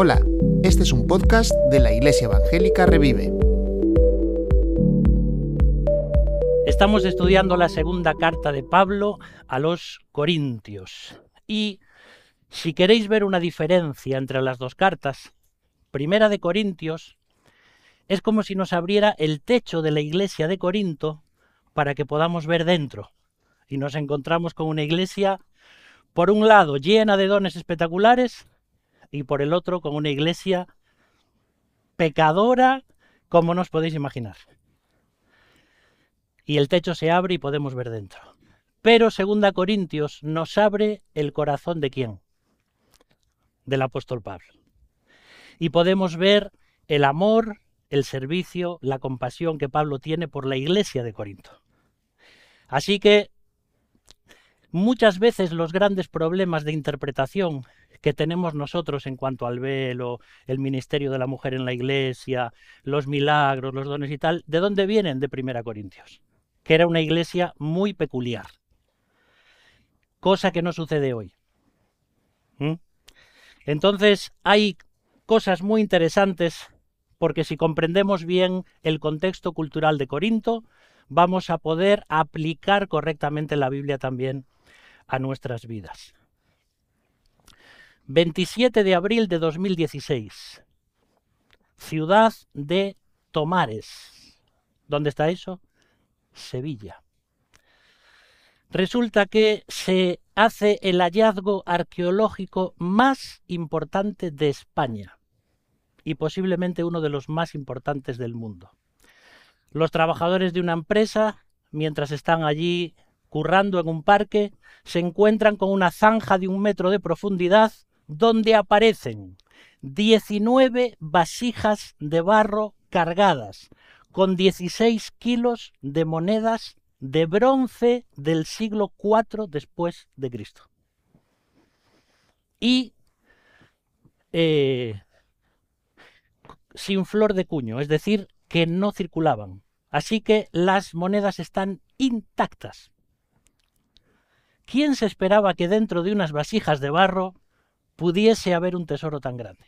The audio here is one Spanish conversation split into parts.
Hola, este es un podcast de la Iglesia Evangélica Revive. Estamos estudiando la segunda carta de Pablo a los Corintios. Y si queréis ver una diferencia entre las dos cartas, Primera de Corintios es como si nos abriera el techo de la iglesia de Corinto para que podamos ver dentro. Y nos encontramos con una iglesia, por un lado, llena de dones espectaculares y por el otro, con una iglesia pecadora, como nos podéis imaginar. Y el techo se abre y podemos ver dentro. Pero segunda Corintios nos abre el corazón de quién? Del apóstol Pablo. Y podemos ver el amor, el servicio, la compasión que Pablo tiene por la iglesia de Corinto. Así que muchas veces los grandes problemas de interpretación que tenemos nosotros en cuanto al velo, el ministerio de la mujer en la iglesia, los milagros, los dones y tal, ¿de dónde vienen? De Primera Corintios, que era una iglesia muy peculiar, cosa que no sucede hoy. ¿Mm? Entonces hay cosas muy interesantes porque si comprendemos bien el contexto cultural de Corinto, vamos a poder aplicar correctamente la Biblia también a nuestras vidas. 27 de abril de 2016. Ciudad de Tomares. ¿Dónde está eso? Sevilla. Resulta que se hace el hallazgo arqueológico más importante de España y posiblemente uno de los más importantes del mundo. Los trabajadores de una empresa, mientras están allí currando en un parque, se encuentran con una zanja de un metro de profundidad donde aparecen 19 vasijas de barro cargadas con 16 kilos de monedas de bronce del siglo IV después de Cristo. Y eh, sin flor de cuño, es decir, que no circulaban. Así que las monedas están intactas. ¿Quién se esperaba que dentro de unas vasijas de barro pudiese haber un tesoro tan grande.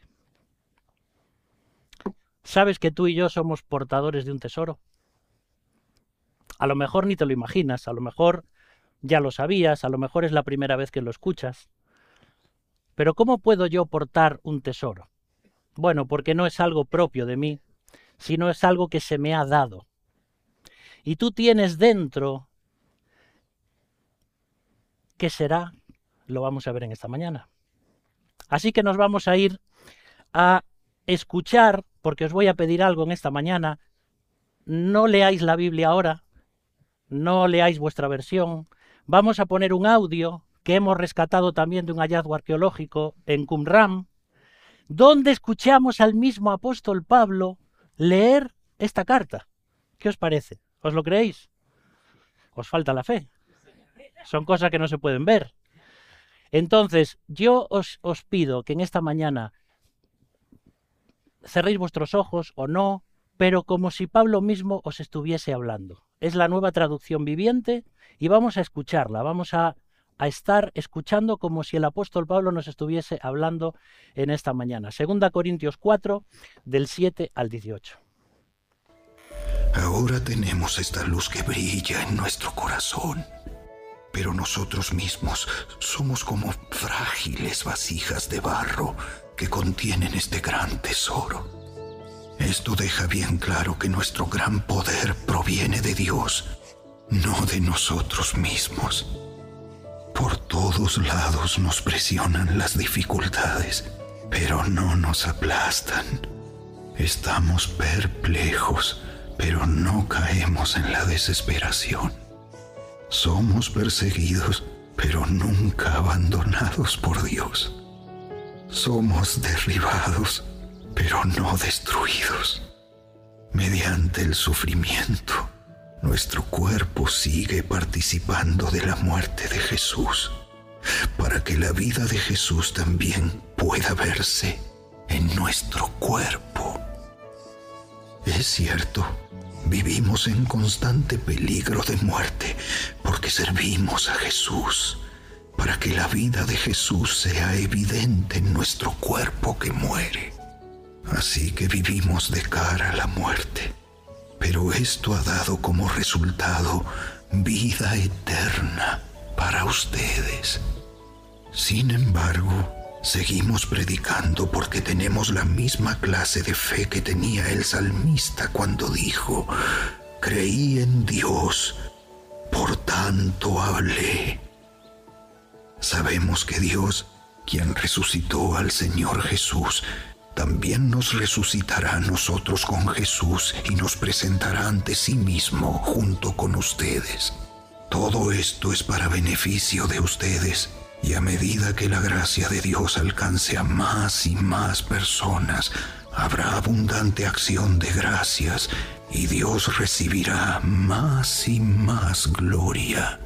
¿Sabes que tú y yo somos portadores de un tesoro? A lo mejor ni te lo imaginas, a lo mejor ya lo sabías, a lo mejor es la primera vez que lo escuchas. Pero ¿cómo puedo yo portar un tesoro? Bueno, porque no es algo propio de mí, sino es algo que se me ha dado. Y tú tienes dentro, ¿qué será? Lo vamos a ver en esta mañana. Así que nos vamos a ir a escuchar, porque os voy a pedir algo en esta mañana. No leáis la Biblia ahora, no leáis vuestra versión. Vamos a poner un audio que hemos rescatado también de un hallazgo arqueológico en Qumran, donde escuchamos al mismo apóstol Pablo leer esta carta. ¿Qué os parece? ¿Os lo creéis? Os falta la fe. Son cosas que no se pueden ver. Entonces, yo os, os pido que en esta mañana cerréis vuestros ojos o no, pero como si Pablo mismo os estuviese hablando. Es la nueva traducción viviente y vamos a escucharla, vamos a, a, estar escuchando como si el apóstol Pablo nos estuviese hablando en esta mañana. Segunda Corintios 4, del 7 al 18. Ahora tenemos esta luz que brilla en nuestro corazón pero nosotros mismos somos como frágiles vasijas de barro que contienen este gran tesoro. Esto deja bien claro que nuestro gran poder proviene de Dios, no de nosotros mismos. Por todos lados nos presionan las dificultades, pero no nos aplastan. Estamos perplejos, pero no caemos en la desesperación. Somos perseguidos, pero nunca abandonados por Dios. Somos derribados, pero no destruidos. Mediante el sufrimiento, nuestro cuerpo sigue participando de la muerte de Jesús, para que la vida de Jesús también pueda verse en nuestro cuerpo. Es cierto, Vivimos en constante peligro de muerte porque servimos a Jesús, para que la vida de Jesús sea evidente en nuestro cuerpo que muere. Así que vivimos de cara a la muerte. Pero esto ha dado como resultado vida eterna para ustedes. Sin embargo, seguimos predicando porque tenemos la misma clase de fe que tenía el salmista cuando dijo, creí en Dios, por tanto hablé. Sabemos que Dios, quien resucitó al Señor Jesús, también nos resucitará a nosotros con Jesús y nos presentará ante sí mismo junto con ustedes. Todo esto es para beneficio de ustedes y a medida que la gracia de Dios alcance a más y más personas, habrá abundante acción de gracias y Dios recibirá más y más gloria.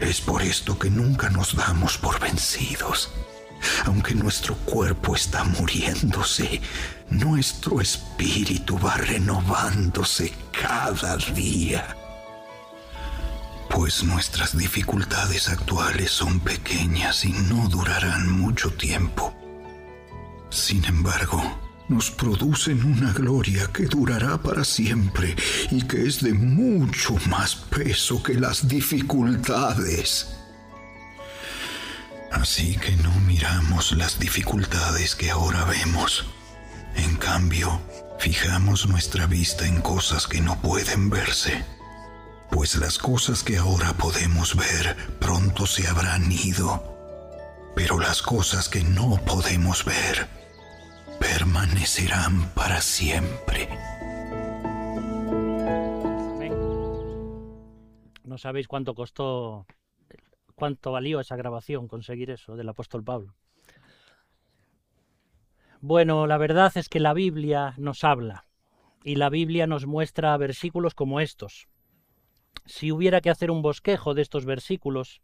Es por esto que nunca nos damos por vencidos. Aunque nuestro cuerpo está muriéndose, nuestro espíritu va renovándose cada día. Pues nuestras dificultades actuales son pequeñas y no durarán mucho tiempo. Sin embargo, nos producen una gloria que durará para siempre y que es de mucho más peso que las dificultades. Así que no miramos las dificultades que ahora vemos. En cambio, fijamos nuestra vista en cosas que no pueden verse. Pues las cosas que ahora podemos ver pronto se habrán ido. Pero las cosas que no podemos ver permanecerán para siempre. No sabéis cuánto costó, cuánto valió esa grabación conseguir eso del apóstol Pablo. Bueno, la verdad es que la Biblia nos habla y la Biblia nos muestra versículos como estos. Si hubiera que hacer un bosquejo de estos versículos,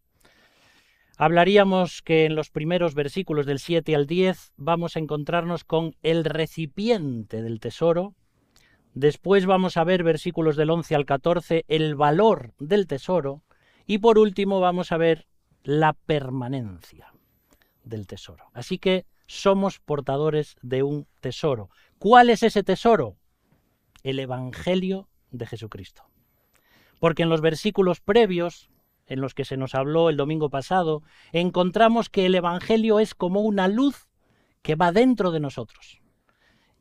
hablaríamos que en los primeros versículos del 7 al 10 vamos a encontrarnos con el recipiente del tesoro, después vamos a ver versículos del 11 al 14 el valor del tesoro y por último vamos a ver la permanencia del tesoro. Así que somos portadores de un tesoro. ¿Cuál es ese tesoro? El Evangelio de Jesucristo. Porque en los versículos previos en los que se nos habló el domingo pasado, encontramos que el Evangelio es como una luz que va dentro de nosotros.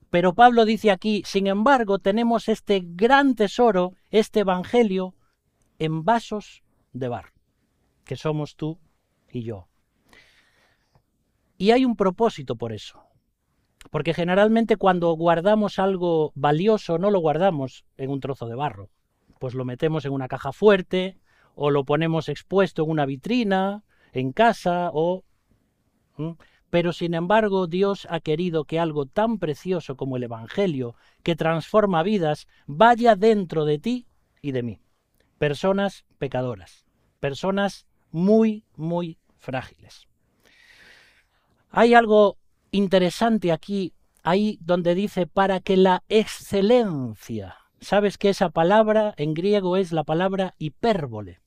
Pero Pablo dice aquí, sin embargo, tenemos este gran tesoro, este Evangelio, en vasos de barro, que somos tú y yo. Y hay un propósito por eso. Porque generalmente cuando guardamos algo valioso no lo guardamos en un trozo de barro, pues lo metemos en una caja fuerte, o lo ponemos expuesto en una vitrina, en casa, o... Pero sin embargo Dios ha querido que algo tan precioso como el Evangelio, que transforma vidas, vaya dentro de ti y de mí. Personas pecadoras, personas muy, muy frágiles. Hay algo interesante aquí, ahí donde dice, para que la excelencia, sabes que esa palabra en griego es la palabra hipérbole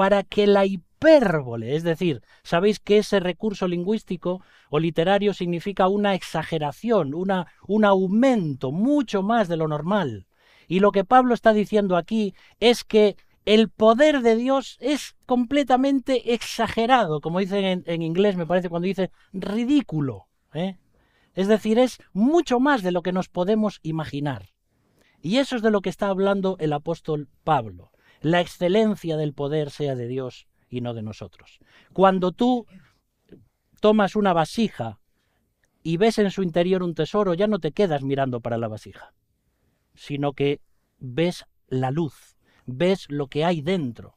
para que la hipérbole, es decir, sabéis que ese recurso lingüístico o literario significa una exageración, una, un aumento mucho más de lo normal. Y lo que Pablo está diciendo aquí es que el poder de Dios es completamente exagerado, como dicen en, en inglés, me parece cuando dice ridículo. ¿eh? Es decir, es mucho más de lo que nos podemos imaginar. Y eso es de lo que está hablando el apóstol Pablo la excelencia del poder sea de Dios y no de nosotros. Cuando tú tomas una vasija y ves en su interior un tesoro, ya no te quedas mirando para la vasija, sino que ves la luz, ves lo que hay dentro.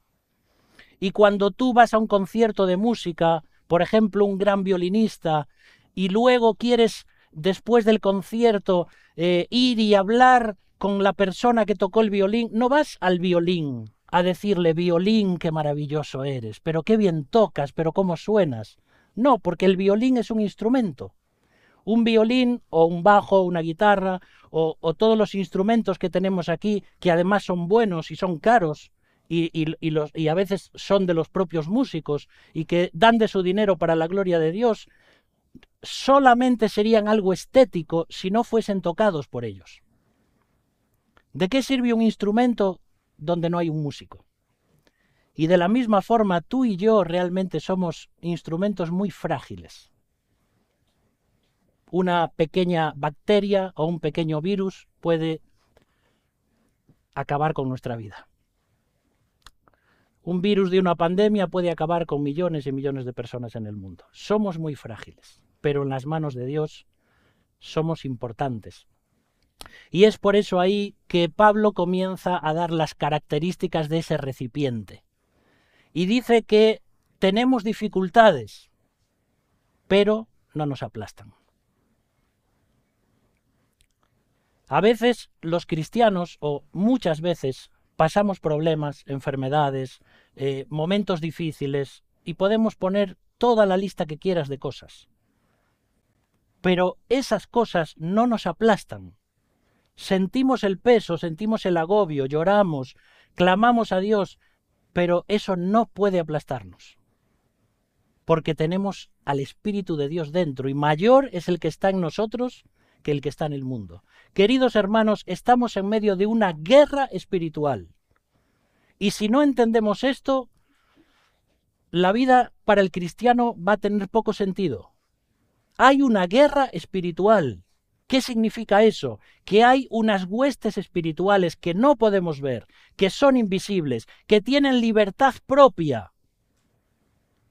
Y cuando tú vas a un concierto de música, por ejemplo, un gran violinista, y luego quieres, después del concierto, eh, ir y hablar con la persona que tocó el violín, no vas al violín a decirle violín, qué maravilloso eres, pero qué bien tocas, pero cómo suenas. No, porque el violín es un instrumento. Un violín o un bajo, una guitarra o, todos los instrumentos que tenemos aquí, que además son buenos y son caros, y, y a veces son de los propios músicos y que dan de su dinero para la gloria de Dios, solamente serían algo estético si no fuesen tocados por ellos. ¿De qué sirve un instrumento donde no hay un músico? Y de la misma forma, tú y yo realmente somos instrumentos muy frágiles. Una pequeña bacteria o un pequeño virus puede acabar con nuestra vida. Un virus de una pandemia puede acabar con millones y millones de personas en el mundo. Somos muy frágiles, pero en las manos de Dios somos importantes. Y es por eso ahí que Pablo comienza a dar las características de ese recipiente. Y dice que tenemos dificultades, pero no nos aplastan. A veces los cristianos, o muchas veces, pasamos problemas, enfermedades, eh, momentos difíciles, y podemos poner toda la lista que quieras de cosas. Pero esas cosas no nos aplastan. Sentimos el peso, sentimos el agobio, lloramos, clamamos a Dios, pero eso no puede aplastarnos. Porque tenemos al Espíritu de Dios dentro y mayor es el que está en nosotros que el que está en el mundo. Queridos hermanos, estamos en medio de una guerra espiritual. Y si no entendemos esto, la vida para el cristiano va a tener poco sentido. Hay una guerra espiritual. ¿Qué significa eso? Que hay unas huestes espirituales que no podemos ver, que son invisibles, que tienen libertad propia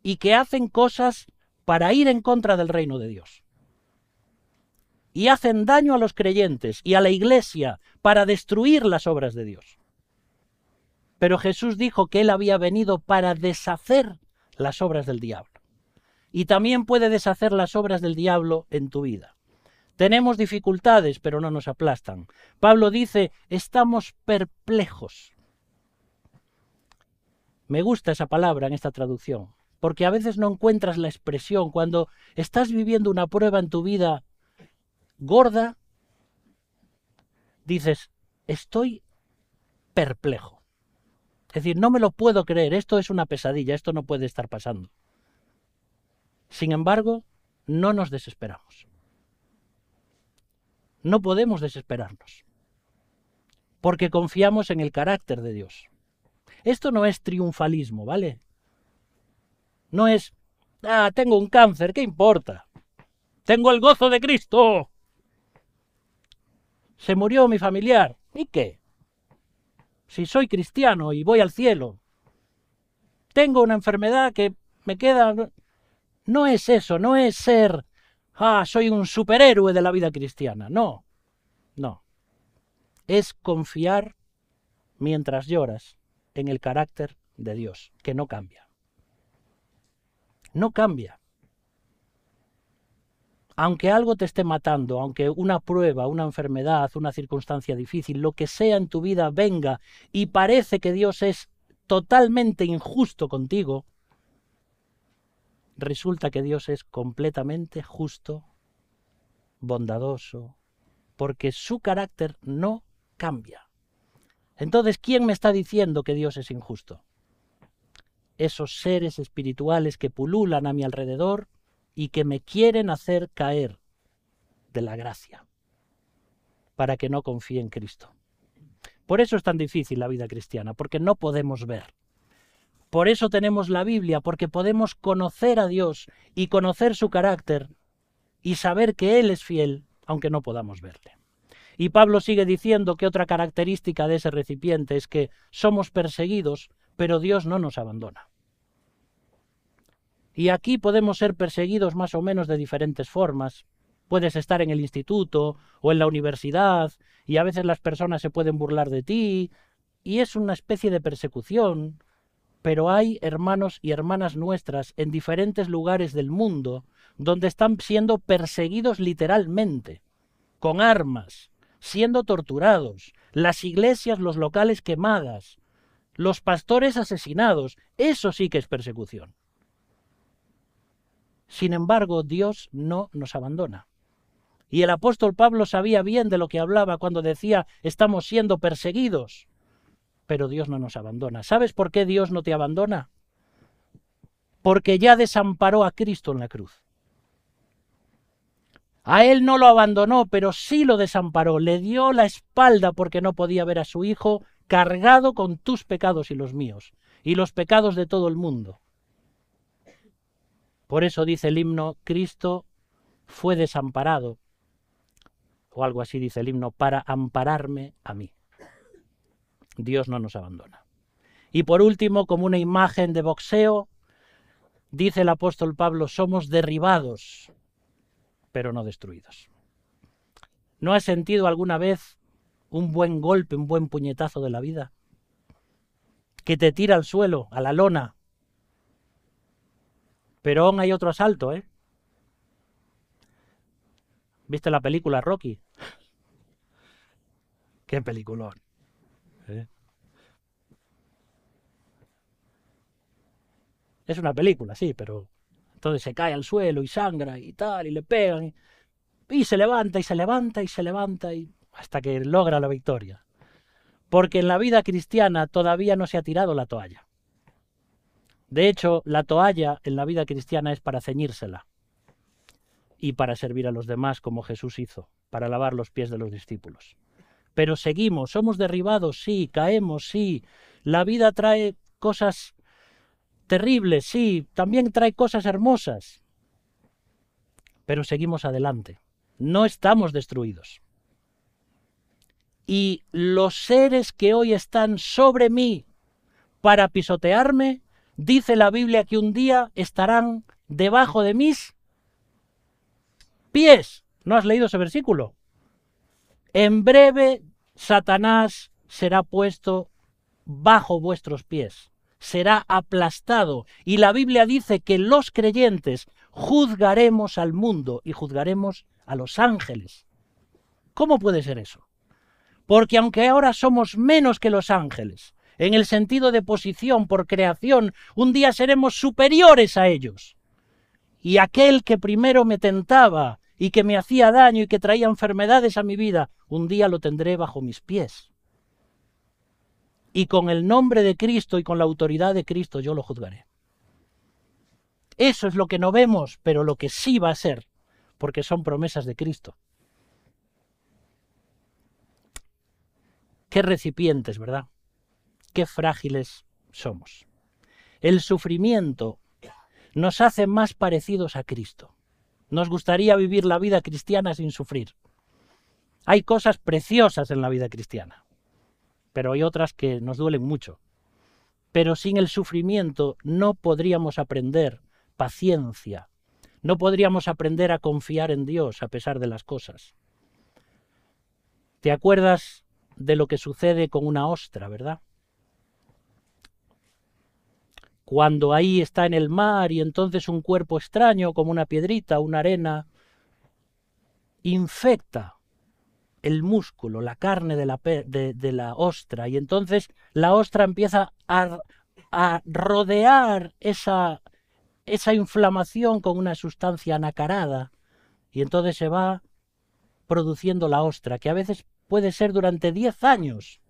y que hacen cosas para ir en contra del reino de Dios. Y hacen daño a los creyentes y a la iglesia para destruir las obras de Dios. Pero Jesús dijo que Él había venido para deshacer las obras del diablo. Y también puede deshacer las obras del diablo en tu vida. Tenemos dificultades, pero no nos aplastan. Pablo dice, estamos perplejos. Me gusta esa palabra en esta traducción, porque a veces no encuentras la expresión cuando estás viviendo una prueba en tu vida gorda, dices, estoy perplejo. Es decir, no me lo puedo creer, esto es una pesadilla, esto no puede estar pasando. Sin embargo, no nos desesperamos. No podemos desesperarnos, porque confiamos en el carácter de Dios. Esto no es triunfalismo, ¿vale? No es, ah, tengo un cáncer, ¿qué importa? Tengo el gozo de Cristo. Se murió mi familiar, ¿y qué? si soy cristiano y voy al cielo. Tengo una enfermedad que me queda... No es eso, no es ser, ah, soy un superhéroe de la vida cristiana. No, no. Es confiar mientras lloras en el carácter de Dios, que no cambia. No cambia aunque algo te esté matando, aunque una prueba, una enfermedad, una circunstancia difícil, lo que sea en tu vida venga y parece que Dios es totalmente injusto contigo, resulta que Dios es completamente justo, bondadoso, porque su carácter no cambia. Entonces, ¿quién me está diciendo que Dios es injusto? Esos seres espirituales que pululan a mi alrededor y que me quieren hacer caer de la gracia para que no confíe en Cristo. Por eso es tan difícil la vida cristiana, porque no podemos ver. Por eso tenemos la Biblia, porque podemos conocer a Dios y conocer su carácter y saber que Él es fiel, aunque no podamos verle. Y Pablo sigue diciendo que otra característica de ese recipiente es que somos perseguidos, pero Dios no nos abandona. Y aquí podemos ser perseguidos más o menos de diferentes formas. Puedes estar en el instituto o en la universidad y a veces las personas se pueden burlar de ti y es una especie de persecución. Pero hay hermanos y hermanas nuestras en diferentes lugares del mundo donde están siendo perseguidos literalmente, con armas, siendo torturados, las iglesias, los locales quemadas, los pastores asesinados. Eso sí que es persecución. Sin embargo, Dios no nos abandona. Y el apóstol Pablo sabía bien de lo que hablaba cuando decía estamos siendo perseguidos. Pero Dios no nos abandona. ¿Sabes por qué Dios no te abandona? Porque ya desamparó a Cristo en la cruz. A él no lo abandonó, pero sí lo desamparó, le dio la espalda porque no podía ver a su hijo cargado con tus pecados y los míos, y los pecados de todo el mundo. Por eso dice el himno, Cristo fue desamparado, o algo así dice el himno, para ampararme a mí. Dios no nos abandona. Y por último, como una imagen de boxeo, dice el apóstol Pablo, somos derribados, pero no destruidos. ¿No has sentido alguna vez un buen golpe, un buen puñetazo de la vida? Que te tira al suelo, a la lona. Pero aún hay otro asalto, ¿eh? ¿Viste la película Rocky? Qué peliculón. Es una película, sí, pero entonces se cae al suelo y sangra y tal, y le pegan, y, se levanta y se levanta y se levanta y hasta que logra la victoria. Porque en la vida cristiana todavía no se ha tirado la toalla. De hecho, la toalla en la vida cristiana es para ceñírsela y para servir a los demás como Jesús hizo, para lavar los pies de los discípulos. Pero seguimos, somos derribados, sí, caemos, sí. La vida trae cosas terribles, sí, también trae cosas hermosas. Pero seguimos adelante. No estamos destruidos. Y los seres que hoy están sobre mí para pisotearme, dice la Biblia que un día estarán debajo de mis pies. ¿No has leído ese versículo? En breve Satanás será puesto bajo vuestros pies será aplastado. Y la Biblia dice que los creyentes juzgaremos al mundo y juzgaremos a los ángeles. ¿Cómo puede ser eso? Porque aunque ahora somos menos que los ángeles, en el sentido de posición por creación, un día seremos superiores a ellos. Y aquel que primero me tentaba y que me hacía daño y que traía enfermedades a mi vida, un día lo tendré bajo mis pies y con el nombre de Cristo y con la autoridad de Cristo yo lo juzgaré. Eso es lo que no vemos, pero lo que sí va a ser, porque son promesas de Cristo. Qué recipientes, ¿verdad? Qué frágiles somos. El sufrimiento nos hace más parecidos a Cristo. Nos gustaría vivir la vida cristiana sin sufrir. Hay cosas preciosas en la vida cristiana pero hay otras que nos duelen mucho. Pero sin el sufrimiento no podríamos aprender paciencia, no podríamos aprender a confiar en Dios a pesar de las cosas. ¿Te acuerdas de lo que sucede con una ostra, verdad? Cuando ahí está en el mar y entonces un cuerpo extraño como una piedrita, una arena, infecta el músculo, la carne de la, ostra, y entonces la ostra empieza a, a rodear esa, esa inflamación con una sustancia anacarada, y entonces se va produciendo la ostra, que a veces puede ser durante 10 años.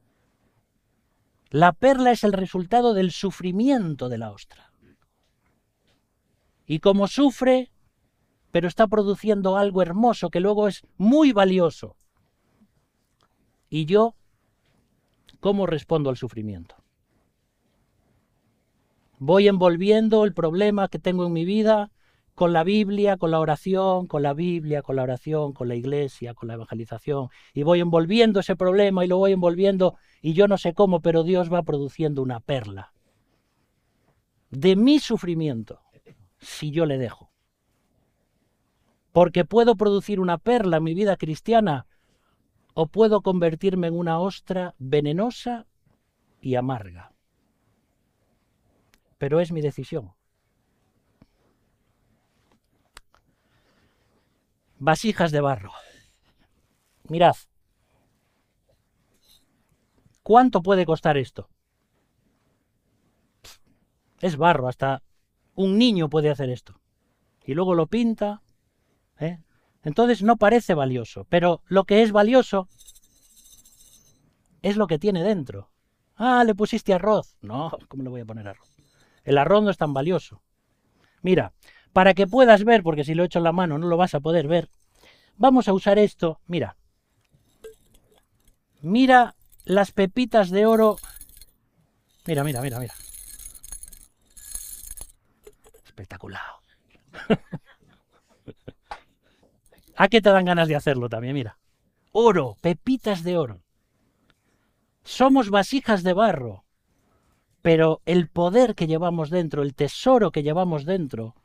La perla es el resultado del sufrimiento de la ostra. Y como sufre, pero está produciendo algo hermoso que luego es muy valioso. ¿Y yo cómo respondo al sufrimiento? Voy envolviendo el problema que tengo en mi vida con la Biblia, con la oración, con la Biblia, con la oración, con la iglesia, con la evangelización. Y voy envolviendo ese problema y lo voy envolviendo y yo no sé cómo, pero Dios va produciendo una perla de mi sufrimiento si yo le dejo. Porque puedo producir una perla en mi vida cristiana o puedo convertirme en una ostra venenosa y amarga. Pero es mi decisión. Vasijas de barro. Mirad. ¿Cuánto puede costar esto? Es barro, hasta un niño puede hacer esto. Y luego lo pinta, ¿eh? Entonces no parece valioso, pero lo que es valioso es lo que tiene dentro. Ah, le pusiste arroz. No, ¿cómo le voy a poner arroz? El arroz no es tan valioso. Mira, para que puedas ver, porque si lo echo en la mano no lo vas a poder ver, vamos a usar esto. Mira. Mira las pepitas de oro. Mira, mira, mira, mira. Espectacular. ¿A qué te dan ganas de hacerlo también? Mira. Oro, pepitas de oro. Somos vasijas de barro, pero el poder que llevamos dentro, el tesoro que llevamos dentro,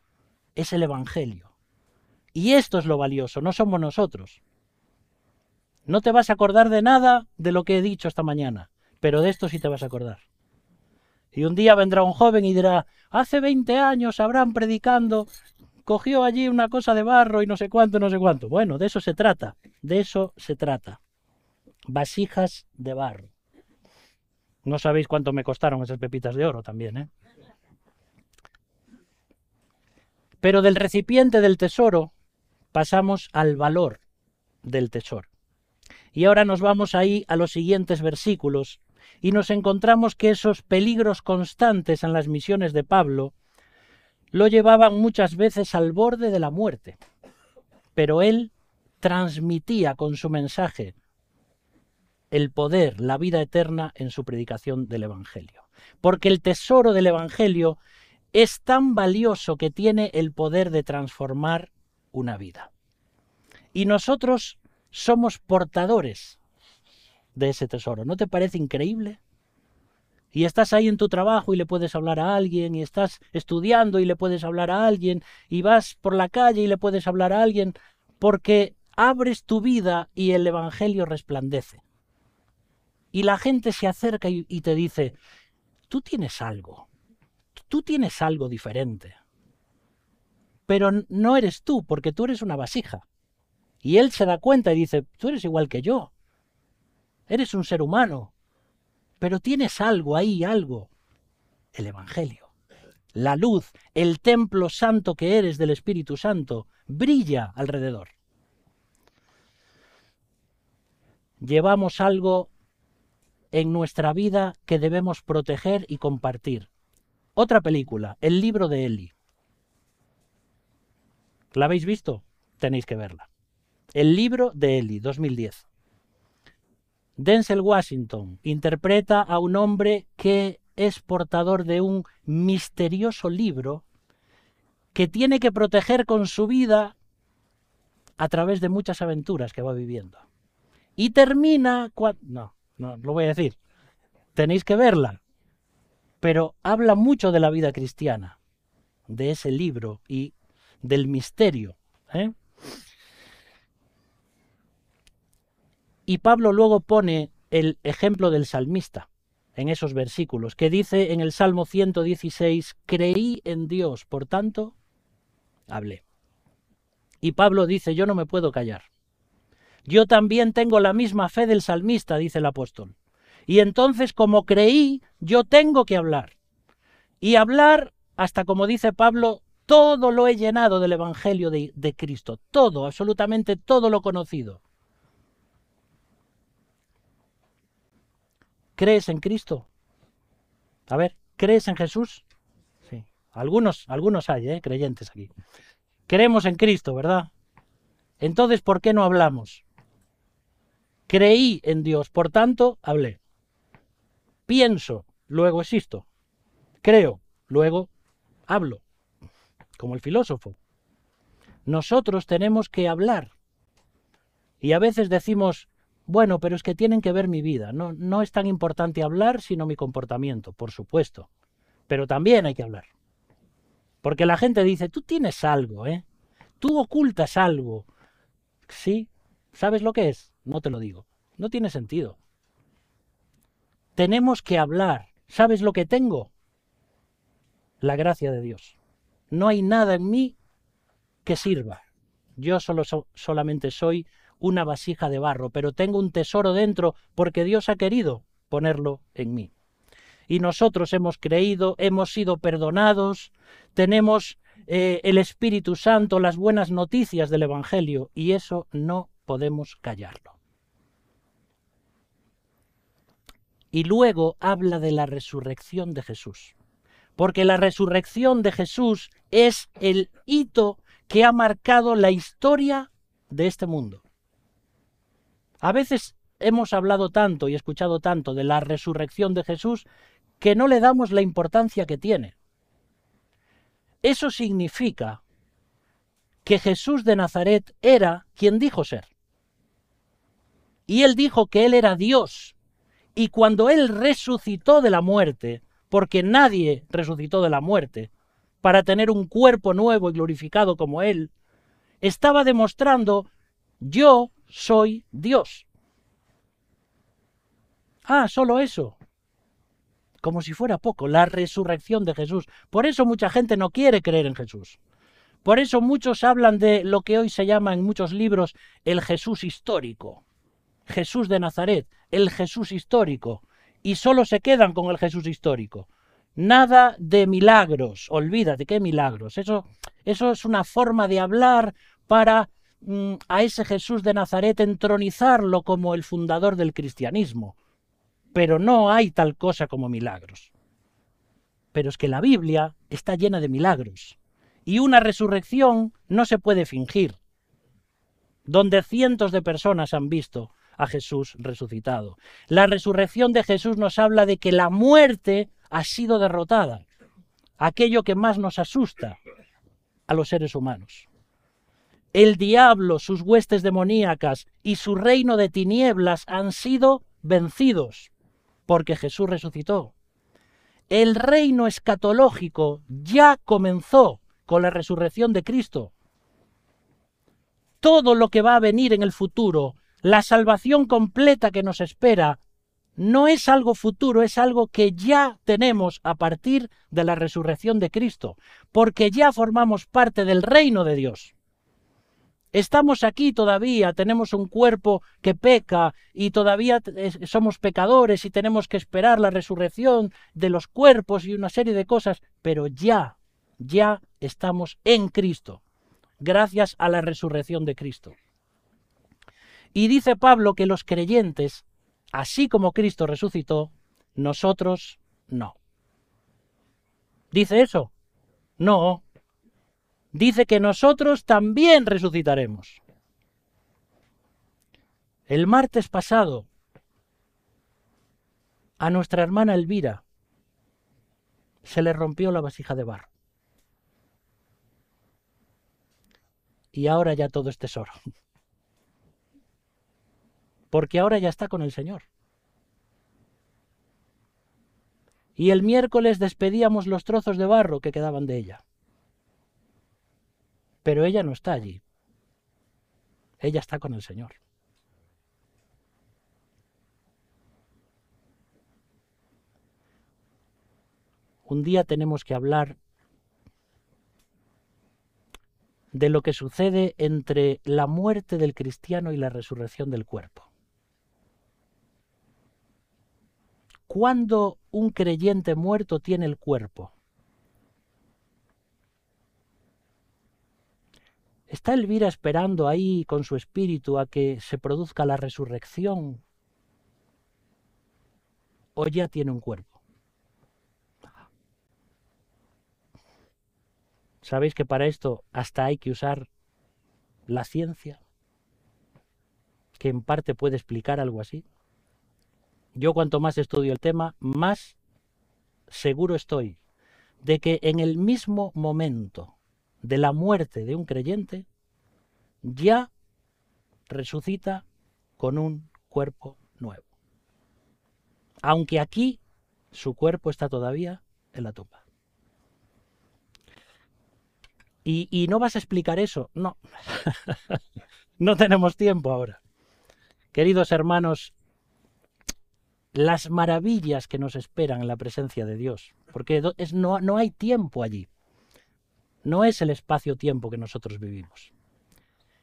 es el Evangelio. Y esto es lo valioso, no somos nosotros. No te vas a acordar de nada de lo que he dicho esta mañana, pero de esto sí te vas a acordar. Y un día vendrá un joven y dirá, hace 20 años habrán predicando, cogió allí una cosa de barro y no sé cuánto, no sé cuánto. Bueno, de eso se trata, de eso se trata. Vasijas de barro. No sabéis cuánto me costaron esas pepitas de oro también, ¿eh? Pero del recipiente del tesoro pasamos al valor del tesoro. Y ahora nos vamos ahí a los siguientes versículos y nos encontramos que esos peligros constantes en las misiones de Pablo lo llevaban muchas veces al borde de la muerte. Pero él transmitía con su mensaje el poder, la vida eterna en su predicación del Evangelio. Porque el tesoro del Evangelio es tan valioso que tiene el poder de transformar una vida. Y nosotros somos portadores de ese tesoro. ¿No te parece increíble? Y estás ahí en tu trabajo y le puedes hablar a alguien, y estás estudiando y le puedes hablar a alguien, y vas por la calle y le puedes hablar a alguien, porque abres tu vida y el Evangelio resplandece. Y la gente se acerca y, te dice, tú tienes algo, tú tienes algo diferente. Pero no eres tú, porque tú eres una vasija. Y él se da cuenta y dice, tú eres igual que yo. Eres un ser humano. Pero tienes algo ahí, algo. El Evangelio. La luz, el templo santo que eres del Espíritu Santo, brilla alrededor. Llevamos algo en nuestra vida que debemos proteger y compartir. Otra película, El libro de Eli. ¿La habéis visto? Tenéis que verla. El libro de Eli, 2010. Denzel Washington interpreta a un hombre que es portador de un misterioso libro que tiene que proteger con su vida a través de muchas aventuras que va viviendo. Y termina cuando... No, no lo voy a decir. Tenéis que verla. Pero habla mucho de la vida cristiana, de ese libro y del misterio. ¿eh? Y Pablo luego pone el ejemplo del salmista en esos versículos, que dice en el Salmo 116, creí en Dios, por tanto, hablé. Y Pablo dice, yo no me puedo callar. Yo también tengo la misma fe del salmista, dice el apóstol. Y entonces, como creí, yo tengo que hablar. Y hablar, hasta como dice Pablo, todo lo he llenado del Evangelio de, de Cristo. Todo, absolutamente todo lo conocido. ¿Crees en Cristo? A ver, ¿crees en Jesús? Sí. Algunos, algunos hay, ¿eh? creyentes aquí. Creemos en Cristo, ¿verdad? Entonces, ¿por qué no hablamos? Creí en Dios, por tanto, hablé. Pienso, luego existo. Creo, luego hablo, como el filósofo. Nosotros tenemos que hablar. Y a veces decimos, bueno, pero es que tienen que ver mi vida. No, no es tan importante hablar, sino mi comportamiento, por supuesto. Pero también hay que hablar. Porque la gente dice, tú tienes algo, ¿eh? Tú ocultas algo. Sí, ¿sabes lo que es? No te lo digo. No tiene sentido. Tenemos que hablar. ¿Sabes lo que tengo? La gracia de Dios. No hay nada en mí que sirva. Yo solo solamente soy una vasija de barro, pero tengo un tesoro dentro porque Dios ha querido ponerlo en mí. Y nosotros hemos creído, hemos sido perdonados, tenemos eh, el Espíritu Santo, las buenas noticias del Evangelio, y eso no podemos callarlo. y luego habla de la resurrección de Jesús. Porque la resurrección de Jesús es el hito que ha marcado la historia de este mundo. A veces hemos hablado tanto y escuchado tanto de la resurrección de Jesús que no le damos la importancia que tiene. Eso significa que Jesús de Nazaret era quien dijo ser. Y él dijo que él era Dios. Y cuando él resucitó de la muerte, porque nadie resucitó de la muerte, para tener un cuerpo nuevo y glorificado como él, estaba demostrando, yo soy Dios. Ah, solo eso. Como si fuera poco, la resurrección de Jesús. Por eso mucha gente no quiere creer en Jesús. Por eso muchos hablan de lo que hoy se llama en muchos libros el Jesús histórico. Jesús de Nazaret, el Jesús histórico. Y solo se quedan con el Jesús histórico. Nada de milagros. Olvídate, ¿qué milagros? Eso, eso es una forma de hablar para a ese Jesús de Nazaret entronizarlo como el fundador del cristianismo pero no hay tal cosa como milagros. Pero es que la Biblia está llena de milagros, y una resurrección no se puede fingir, donde cientos de personas han visto a Jesús resucitado. La resurrección de Jesús nos habla de que la muerte ha sido derrotada, aquello que más nos asusta a los seres humanos. El diablo, sus huestes demoníacas y su reino de tinieblas han sido vencidos porque Jesús resucitó. El reino escatológico ya comenzó con la resurrección de Cristo. Todo lo que va a venir en el futuro, la salvación completa que nos espera, no es algo futuro, es algo que ya tenemos a partir de la resurrección de Cristo, porque ya formamos parte del reino de Dios. Estamos aquí todavía, tenemos un cuerpo que peca y todavía somos pecadores y tenemos que esperar la resurrección de los cuerpos y una serie de cosas, pero ya, ya estamos en Cristo, gracias a la resurrección de Cristo. Y dice Pablo que los creyentes, así como Cristo resucitó, nosotros no. ¿Dice eso? No, dice que nosotros también resucitaremos. El martes pasado, a nuestra hermana Elvira se le rompió la vasija de barro. Y ahora ya todo es tesoro. Porque ahora ya está con el Señor. Y el miércoles despedíamos los trozos de barro que quedaban de ella. Pero ella no está allí. Ella está con el Señor. Un día tenemos que hablar de lo que sucede entre la muerte del cristiano y la resurrección del cuerpo. ¿Cuándo un creyente muerto tiene el cuerpo? ¿Está Elvira esperando ahí con su espíritu a que se produzca la resurrección? ¿O ya tiene un cuerpo? ¿Sabéis que para esto hasta hay que usar la ciencia? Que en parte puede explicar algo así. Yo cuanto más estudio el tema, más seguro estoy de que en el mismo momento de la muerte de un creyente, ya resucita con un cuerpo nuevo. Aunque aquí su cuerpo está todavía en la tumba. Y, no vas a explicar eso, no. no tenemos tiempo ahora. Queridos hermanos, las maravillas que nos esperan en la presencia de Dios, porque no, no hay tiempo allí no es el espacio-tiempo que nosotros vivimos.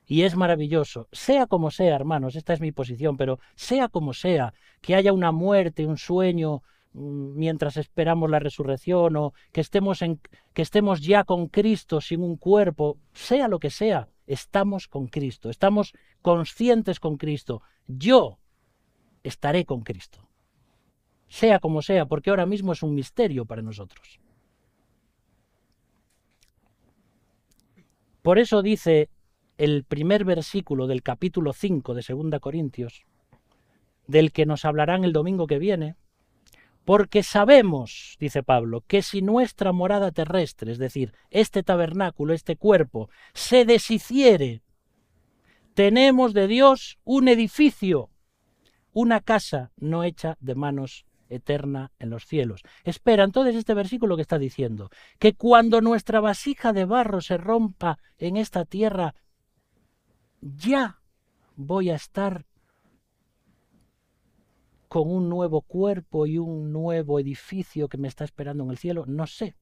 Y es maravilloso, sea como sea, hermanos, esta es mi posición, pero sea como sea, que haya una muerte, un sueño mm, mientras esperamos la resurrección o que estemos, en, que estemos ya con Cristo sin un cuerpo, sea lo que sea, estamos con Cristo, estamos conscientes con Cristo. Yo estaré con Cristo. sea como sea, porque ahora mismo es un misterio para nosotros. Por eso dice el primer versículo del capítulo 5 de 2 Corintios, del que nos hablarán el domingo que viene, porque sabemos, dice Pablo, que si nuestra morada terrestre, es decir, este tabernáculo, este cuerpo, se deshiciere, tenemos de Dios un edificio, una casa no hecha de manos eterna en los cielos. Espera, entonces este versículo que está diciendo, que cuando nuestra vasija de barro se rompa en esta tierra, ya voy a estar con un nuevo cuerpo y un nuevo edificio que me está esperando en el cielo? No sé.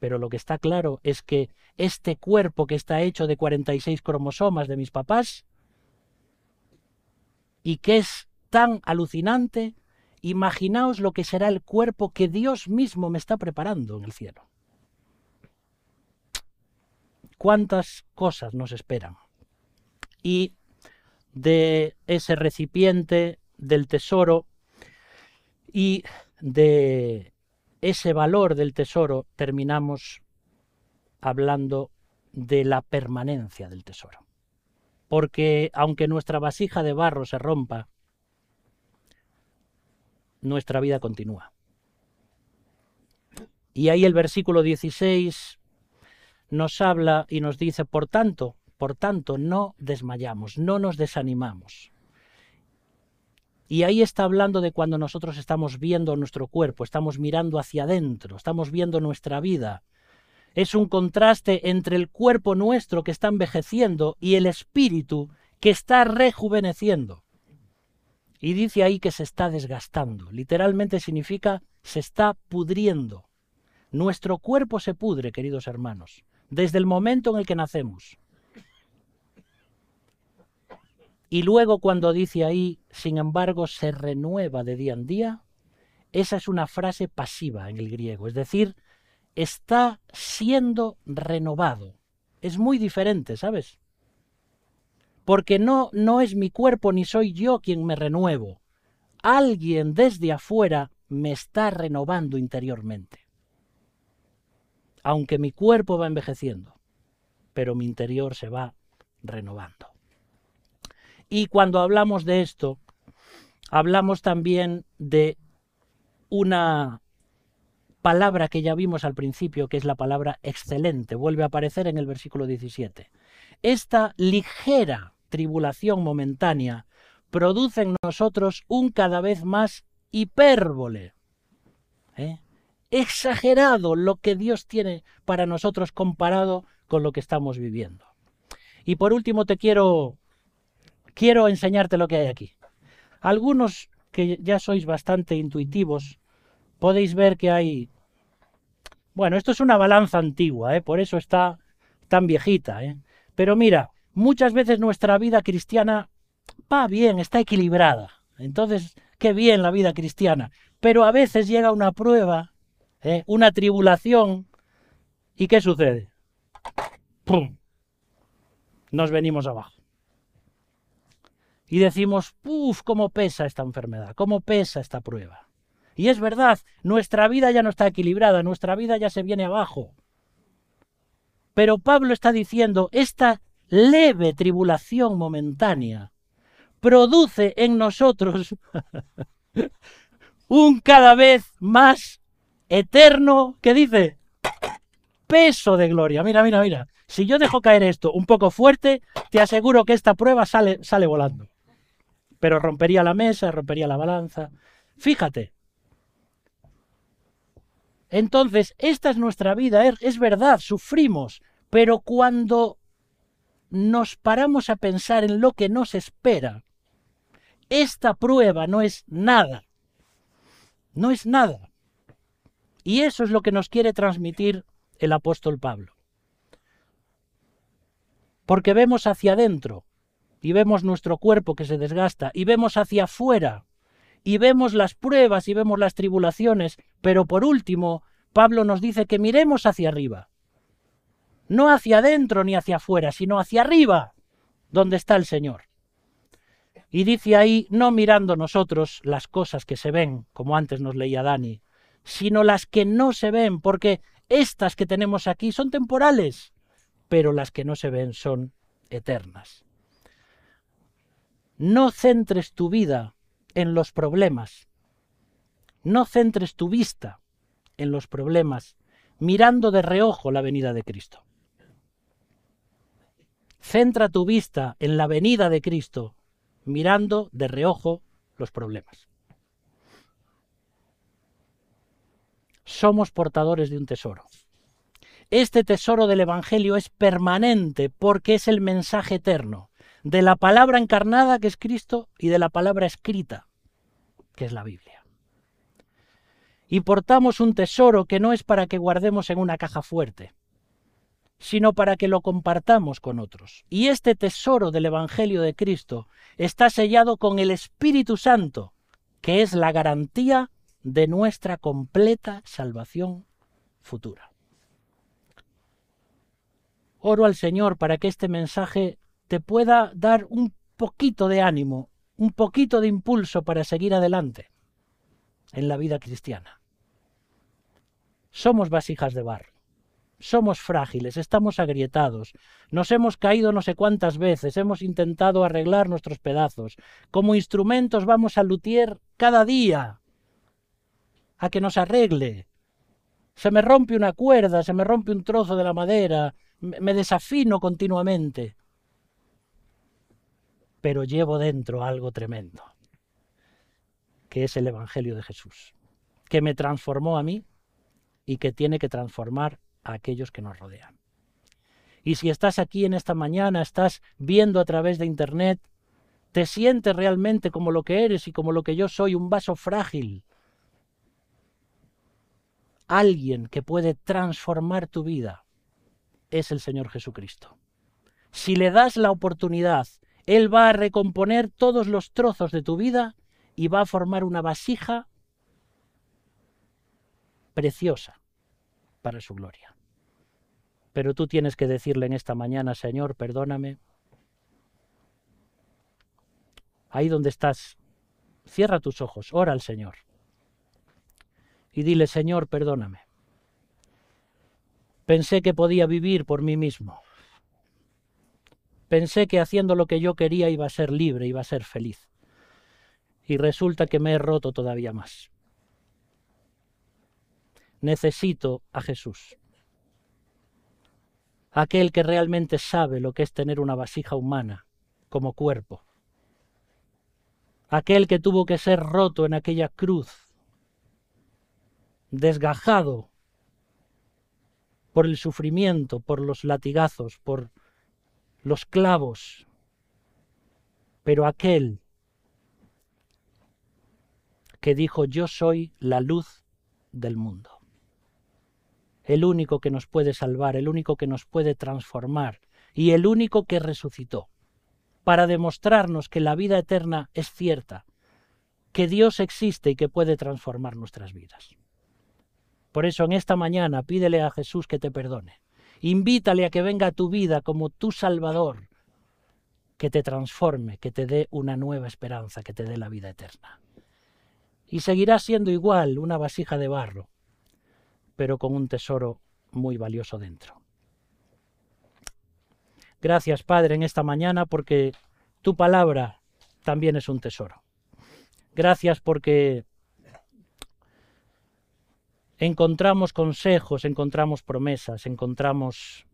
Pero lo que está claro es que este cuerpo que está hecho de 46 cromosomas de mis papás y que es tan alucinante, imaginaos lo que será el cuerpo que Dios mismo me está preparando en el cielo. ¿Cuántas cosas nos esperan? Y de ese recipiente del tesoro y de ese valor del tesoro terminamos hablando de la permanencia del tesoro. Porque aunque nuestra vasija de barro se rompa, nuestra vida continúa. Y ahí el versículo 16 nos habla y nos dice, por tanto, por tanto, no desmayamos, no nos desanimamos. Y ahí está hablando de cuando nosotros estamos viendo nuestro cuerpo, estamos mirando hacia adentro, estamos viendo nuestra vida. Es un contraste entre el cuerpo nuestro que está envejeciendo y el espíritu que está rejuveneciendo. Y dice ahí que se está desgastando. Literalmente significa se está pudriendo. Nuestro cuerpo se pudre, queridos hermanos, desde el momento en el que nacemos. Y luego cuando dice ahí, sin embargo, se renueva de día en día, esa es una frase pasiva en el griego, es decir, está siendo renovado. Es muy diferente, ¿sabes? Porque no, no es mi cuerpo ni soy yo quien me renuevo. Alguien desde afuera me está renovando interiormente. Aunque mi cuerpo va envejeciendo, pero mi interior se va renovando. Y cuando hablamos de esto, hablamos también de una palabra que ya vimos al principio, que es la palabra excelente, vuelve a aparecer en el versículo 17. Esta ligera tribulación momentánea produce en nosotros un cada vez más hipérbole. ¿eh? Exagerado lo que Dios tiene para nosotros comparado con lo que estamos viviendo. Y por último te quiero quiero enseñarte lo que hay aquí. Algunos que ya sois bastante intuitivos, podéis ver que hay... Bueno, esto es una balanza antigua, ¿eh? por eso está tan viejita. ¿eh? Pero mira, muchas veces nuestra vida cristiana va bien, está equilibrada. Entonces, qué bien la vida cristiana. Pero a veces llega una prueba, ¿eh? una tribulación, ¿y qué sucede? ¡Pum! Nos venimos abajo y decimos, uff, cómo pesa esta enfermedad, cómo pesa esta prueba. Y es verdad, nuestra vida ya no está equilibrada, nuestra vida ya se viene abajo. Pero Pablo está diciendo, esta leve tribulación momentánea produce en nosotros un cada vez más eterno, ¿qué dice? Peso de gloria. Mira, mira, mira. Si yo dejo caer esto un poco fuerte, te aseguro que esta prueba sale, sale volando pero rompería la mesa, rompería la balanza. Fíjate. Entonces, esta es nuestra vida, es, verdad, sufrimos, pero cuando nos paramos a pensar en lo que nos espera, esta prueba no es nada. No es nada. Y eso es lo que nos quiere transmitir el apóstol Pablo. Porque vemos hacia adentro y vemos nuestro cuerpo que se desgasta y vemos hacia afuera y vemos las pruebas y vemos las tribulaciones, pero por último, Pablo nos dice que miremos hacia arriba. No hacia adentro ni hacia afuera, sino hacia arriba, donde está el Señor. Y dice ahí, no mirando nosotros las cosas que se ven, como antes nos leía Dani, sino las que no se ven, porque estas que tenemos aquí son temporales, pero las que no se ven son eternas. No centres tu vida en los problemas, no centres tu vista en los problemas, mirando de reojo la venida de Cristo. Centra tu vista en la venida de Cristo, mirando de reojo los problemas. Somos portadores de un tesoro. Este tesoro del Evangelio es permanente porque es el mensaje eterno de la palabra encarnada que es Cristo y de la palabra escrita que es la Biblia. Y portamos un tesoro que no es para que guardemos en una caja fuerte, sino para que lo compartamos con otros. Y este tesoro del Evangelio de Cristo está sellado con el Espíritu Santo, que es la garantía de nuestra completa salvación futura. Oro al Señor para que este mensaje te pueda dar un poquito de ánimo, un poquito de impulso para seguir adelante en la vida cristiana. Somos vasijas de barro somos frágiles, estamos agrietados, nos hemos caído no sé cuántas veces, hemos intentado arreglar nuestros pedazos. Como instrumentos vamos a luthier cada día a que nos arregle. Se me rompe una cuerda, se me rompe un trozo de la madera, me desafino continuamente. Pero llevo dentro algo tremendo, que es el Evangelio de Jesús, que me transformó a mí y que tiene que transformar a aquellos que nos rodean. Y si estás aquí en esta mañana, estás viendo a través de Internet, te sientes realmente como lo que eres y como lo que yo soy, un vaso frágil. Alguien que puede transformar tu vida es el Señor Jesucristo. Si le das la oportunidad, Él va a recomponer todos los trozos de tu vida y va a formar una vasija preciosa para su gloria. Pero tú tienes que decirle en esta mañana, Señor, perdóname. Ahí donde estás, cierra tus ojos, ora al Señor. Y dile, Señor, perdóname. Pensé que podía vivir por mí mismo. Pensé que haciendo lo que yo quería iba a ser libre, iba a ser feliz. Y resulta que me he roto todavía más. Necesito a Jesús. Aquel que realmente sabe lo que es tener una vasija humana como cuerpo, aquel que tuvo que ser roto en aquella cruz, desgajado por el sufrimiento, por los latigazos, por los clavos, pero aquel que dijo yo soy la luz del mundo el único que nos puede salvar, el único que nos puede transformar y el único que resucitó, para demostrarnos que la vida eterna es cierta, que Dios existe y que puede transformar nuestras vidas. Por eso en esta mañana pídele a Jesús que te perdone. Invítale a que venga a tu vida como tu Salvador, que te transforme, que te dé una nueva esperanza, que te dé la vida eterna. Y seguirás siendo igual una vasija de barro, pero con un tesoro muy valioso dentro. Gracias, Padre, en esta mañana porque tu palabra también es un tesoro. Gracias porque encontramos consejos, encontramos promesas, encontramos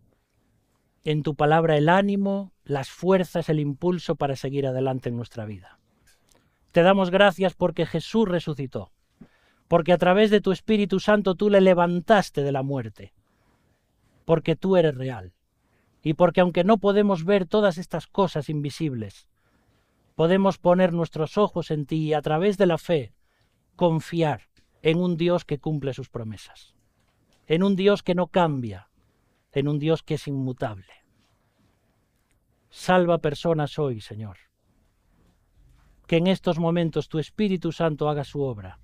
en tu palabra el ánimo, las fuerzas, el impulso para seguir adelante en nuestra vida. Te damos gracias porque Jesús resucitó porque a través de tu Espíritu Santo tú le levantaste de la muerte, porque tú eres real, y porque aunque no podemos ver todas estas cosas invisibles, podemos poner nuestros ojos en ti y a través de la fe confiar en un Dios que cumple sus promesas, en un Dios que no cambia, en un Dios que es inmutable. Salva personas hoy, Señor. Que en estos momentos tu Espíritu Santo haga su obra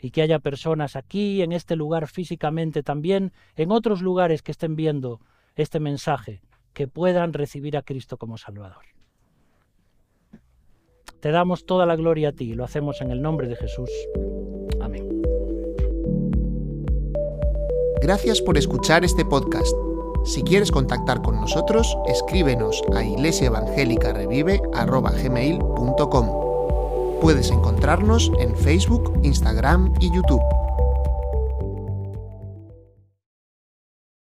y que haya personas aquí, en este lugar físicamente también, en otros lugares que estén viendo este mensaje, que puedan recibir a Cristo como Salvador. Te damos toda la gloria a ti lo hacemos en el nombre de Jesús. Amén. Gracias por escuchar este podcast. Si quieres contactar con nosotros, escríbenos a iglesiaevangelicarevive.com. Puedes encontrarnos en Facebook, Instagram y YouTube.